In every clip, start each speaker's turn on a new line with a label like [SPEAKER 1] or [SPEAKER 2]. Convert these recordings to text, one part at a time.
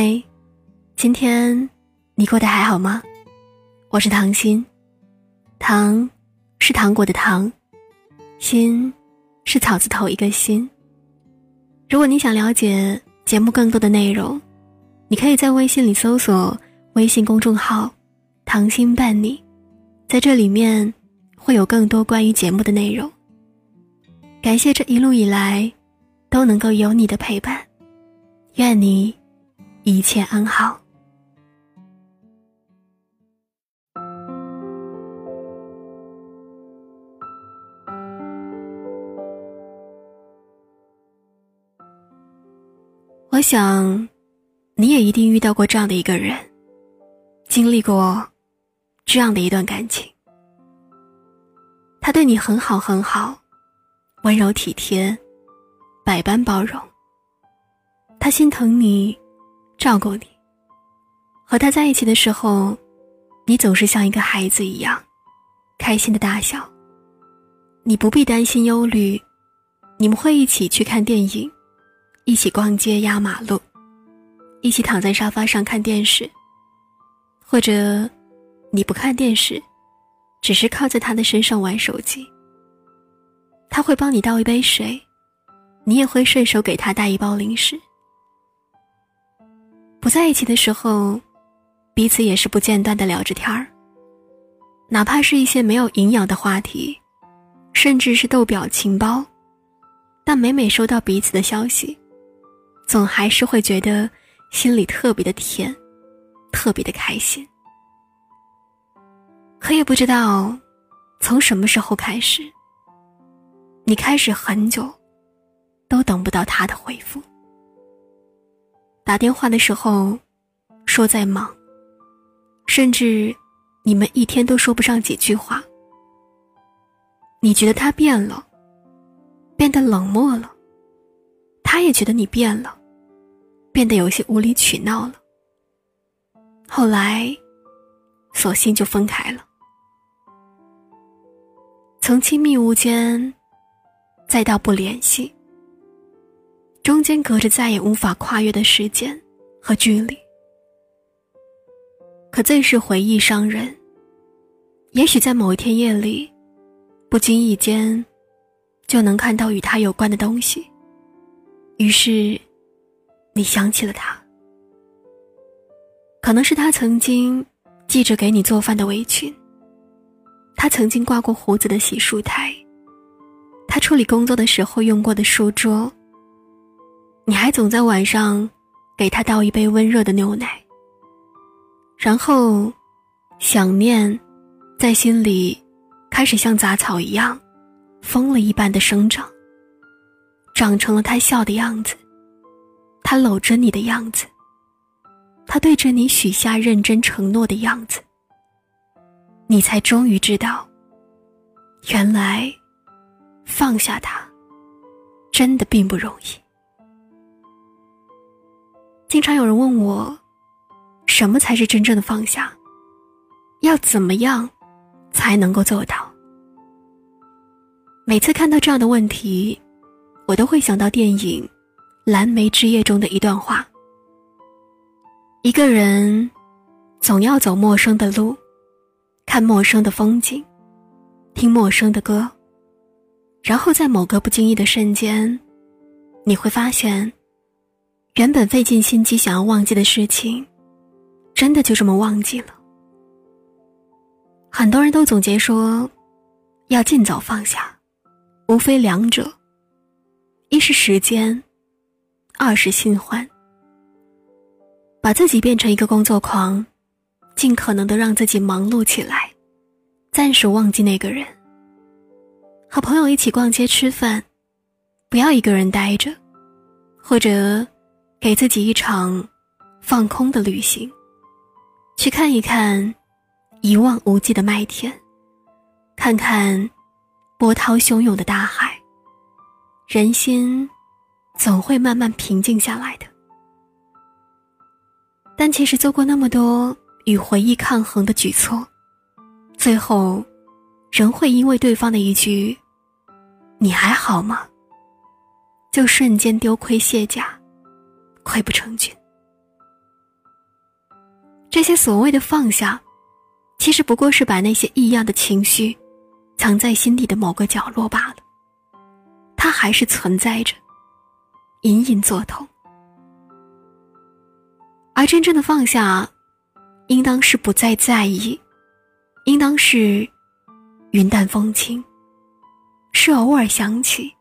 [SPEAKER 1] 嗨，今天你过得还好吗？我是唐心，糖是糖果的糖，心是草字头一个心。如果你想了解节目更多的内容，你可以在微信里搜索微信公众号“糖心伴你”，在这里面会有更多关于节目的内容。感谢这一路以来都能够有你的陪伴，愿你一切安好。我想，你也一定遇到过这样的一个人，经历过这样的一段感情。他对你很好很好。温柔体贴，百般包容。他心疼你，照顾你。和他在一起的时候，你总是像一个孩子一样，开心的大笑。你不必担心忧虑，你们会一起去看电影，一起逛街压马路，一起躺在沙发上看电视。或者，你不看电视，只是靠在他的身上玩手机。他会帮你倒一杯水，你也会顺手给他带一包零食。不在一起的时候，彼此也是不间断的聊着天儿，哪怕是一些没有营养的话题，甚至是逗表情包，但每每收到彼此的消息，总还是会觉得心里特别的甜，特别的开心。可也不知道从什么时候开始。你开始很久，都等不到他的回复。打电话的时候，说在忙，甚至你们一天都说不上几句话。你觉得他变了，变得冷漠了，他也觉得你变了，变得有些无理取闹了。后来，索性就分开了，从亲密无间。再到不联系，中间隔着再也无法跨越的时间和距离。可最是回忆伤人。也许在某一天夜里，不经意间，就能看到与他有关的东西。于是，你想起了他。可能是他曾经系着给你做饭的围裙，他曾经挂过胡子的洗漱台。他处理工作的时候用过的书桌。你还总在晚上给他倒一杯温热的牛奶。然后，想念，在心里，开始像杂草一样，疯了一般的生长。长成了他笑的样子，他搂着你的样子，他对着你许下认真承诺的样子。你才终于知道，原来。放下他，真的并不容易。经常有人问我，什么才是真正的放下？要怎么样才能够做到？每次看到这样的问题，我都会想到电影《蓝莓之夜》中的一段话：一个人总要走陌生的路，看陌生的风景，听陌生的歌。然后在某个不经意的瞬间，你会发现，原本费尽心机想要忘记的事情，真的就这么忘记了。很多人都总结说，要尽早放下，无非两者：一是时间，二是新欢。把自己变成一个工作狂，尽可能的让自己忙碌起来，暂时忘记那个人。和朋友一起逛街吃饭，不要一个人待着，或者给自己一场放空的旅行，去看一看一望无际的麦田，看看波涛汹涌的大海，人心总会慢慢平静下来的。但其实做过那么多与回忆抗衡的举措，最后。仍会因为对方的一句“你还好吗”，就瞬间丢盔卸甲，溃不成军。这些所谓的放下，其实不过是把那些异样的情绪藏在心底的某个角落罢了。它还是存在着，隐隐作痛。而真正的放下，应当是不再在意，应当是云淡风轻，是偶尔想起，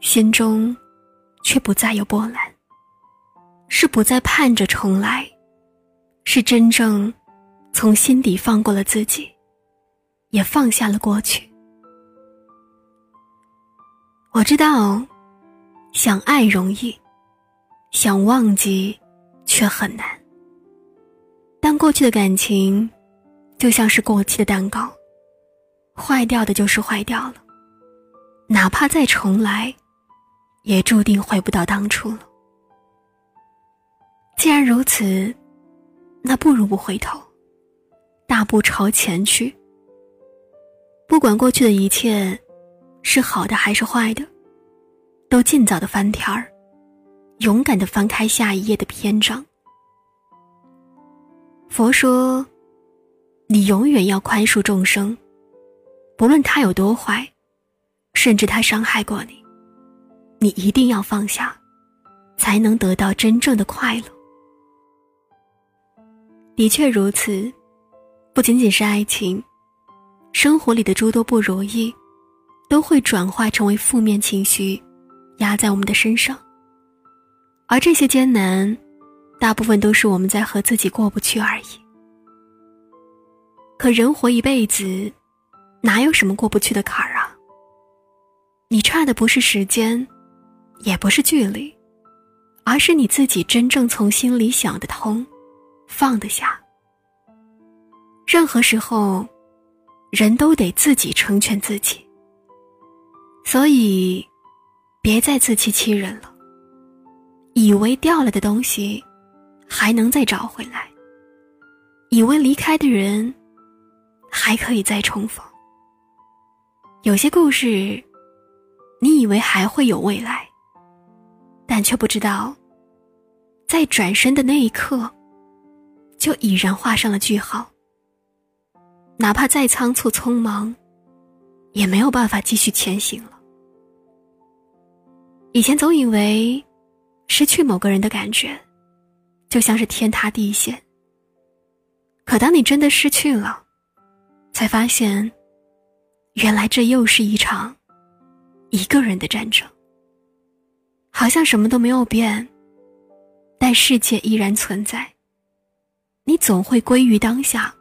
[SPEAKER 1] 心中却不再有波澜，是不再盼着重来，是真正从心底放过了自己，也放下了过去。我知道，想爱容易，想忘记。却很难。但过去的感情，就像是过期的蛋糕，坏掉的就是坏掉了。哪怕再重来，也注定回不到当初了。既然如此，那不如不回头，大步朝前去。不管过去的一切，是好的还是坏的，都尽早的翻篇儿。勇敢的翻开下一页的篇章。佛说：“你永远要宽恕众生，不论他有多坏，甚至他伤害过你，你一定要放下，才能得到真正的快乐。”的确如此，不仅仅是爱情，生活里的诸多不如意，都会转化成为负面情绪，压在我们的身上。而这些艰难，大部分都是我们在和自己过不去而已。可人活一辈子，哪有什么过不去的坎儿啊？你差的不是时间，也不是距离，而是你自己真正从心里想得通，放得下。任何时候，人都得自己成全自己。所以，别再自欺欺人了。以为掉了的东西，还能再找回来；以为离开的人，还可以再重逢。有些故事，你以为还会有未来，但却不知道，在转身的那一刻，就已然画上了句号。哪怕再仓促匆忙，也没有办法继续前行了。以前总以为。失去某个人的感觉，就像是天塌地陷。可当你真的失去了，才发现，原来这又是一场一个人的战争。好像什么都没有变，但世界依然存在。你总会归于当下，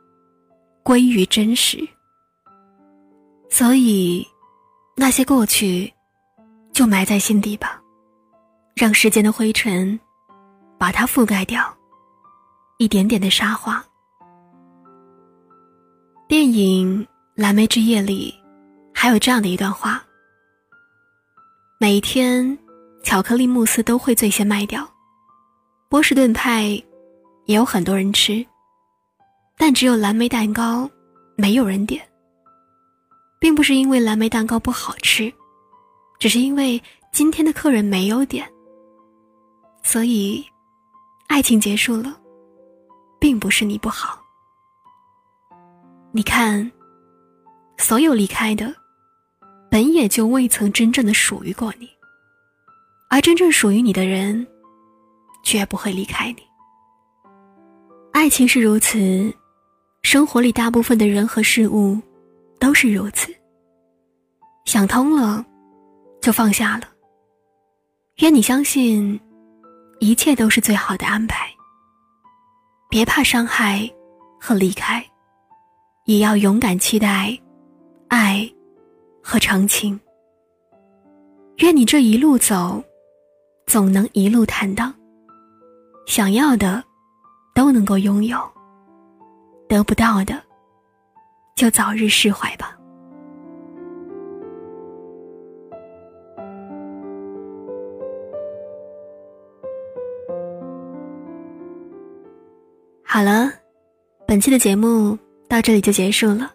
[SPEAKER 1] 归于真实。所以，那些过去，就埋在心底吧。让时间的灰尘把它覆盖掉，一点点的沙化。电影《蓝莓之夜》里还有这样的一段话：每一天，巧克力慕斯都会最先卖掉，波士顿派也有很多人吃，但只有蓝莓蛋糕没有人点。并不是因为蓝莓蛋糕不好吃，只是因为今天的客人没有点。所以，爱情结束了，并不是你不好。你看，所有离开的，本也就未曾真正的属于过你，而真正属于你的人，绝不会离开你。爱情是如此，生活里大部分的人和事物，都是如此。想通了，就放下了。愿你相信。一切都是最好的安排。别怕伤害和离开，也要勇敢期待爱和长情。愿你这一路走，总能一路坦荡。想要的都能够拥有，得不到的就早日释怀吧。好了，本期的节目到这里就结束了。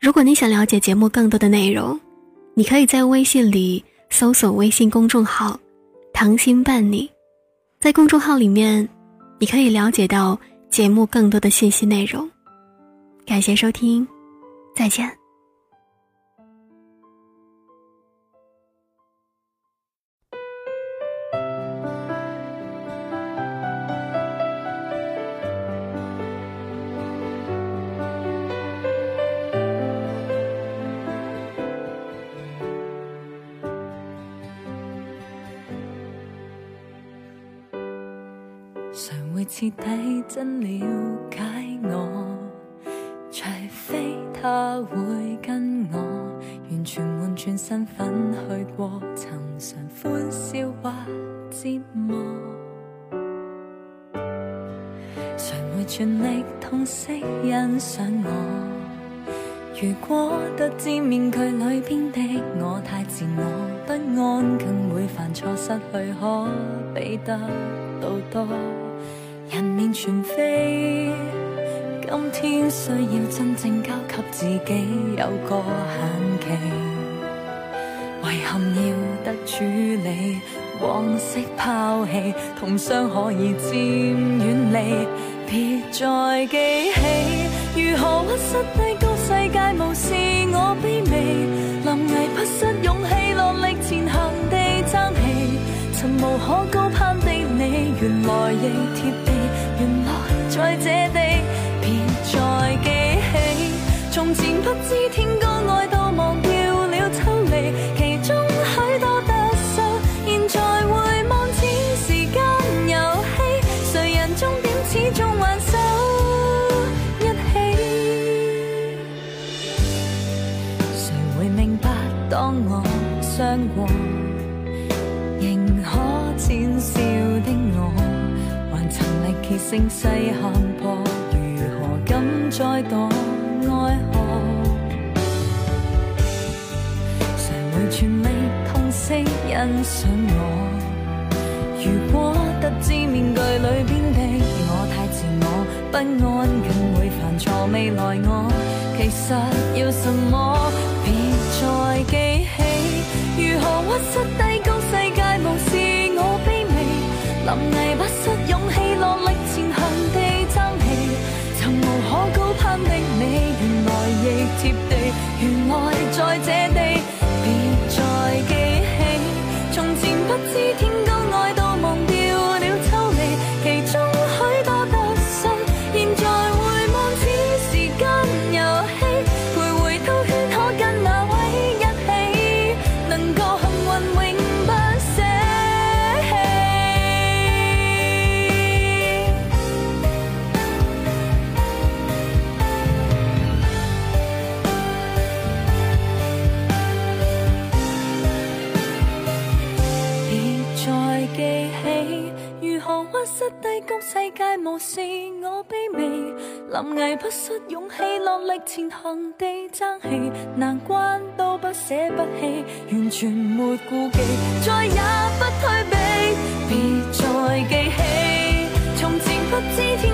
[SPEAKER 1] 如果你想了解节目更多的内容，你可以在微信里搜索微信公众号“糖心伴你”。在公众号里面，你可以了解到节目更多的信息内容。感谢收听，再见。
[SPEAKER 2] 彻底真了解我？除非他会跟我完全换转身份去过寻常欢笑或折磨。谁会全力痛惜欣赏我？如果得知面具里边的我太自我不安，更会犯错失去可比得到多。人面全非，今天需要真正交给自己有个限期。遗憾要得处理，往昔抛弃，痛伤可以渐远离，别再记起。如何屈膝低高世界无视我卑微，临危不失勇气落力前行地争气，曾无可高攀的你，原来亦贴其声势陷破，如何敢再度爱河？谁会全力痛惜欣赏我？如果得知面具里边的我太自我不安，更会犯错。未来我其实要什么？别再记起，如何屈膝低高世界无视我卑微，原来在这地，别再记起，从前不知天危不失勇气，落力前行地争气，难关都不舍不弃，完全没顾忌，再也不退避。别再记起，从前不知天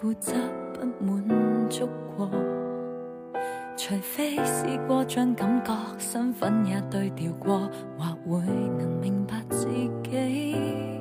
[SPEAKER 2] 固执不满足过，除非试过将感觉身份也对调过，或会能明白自己。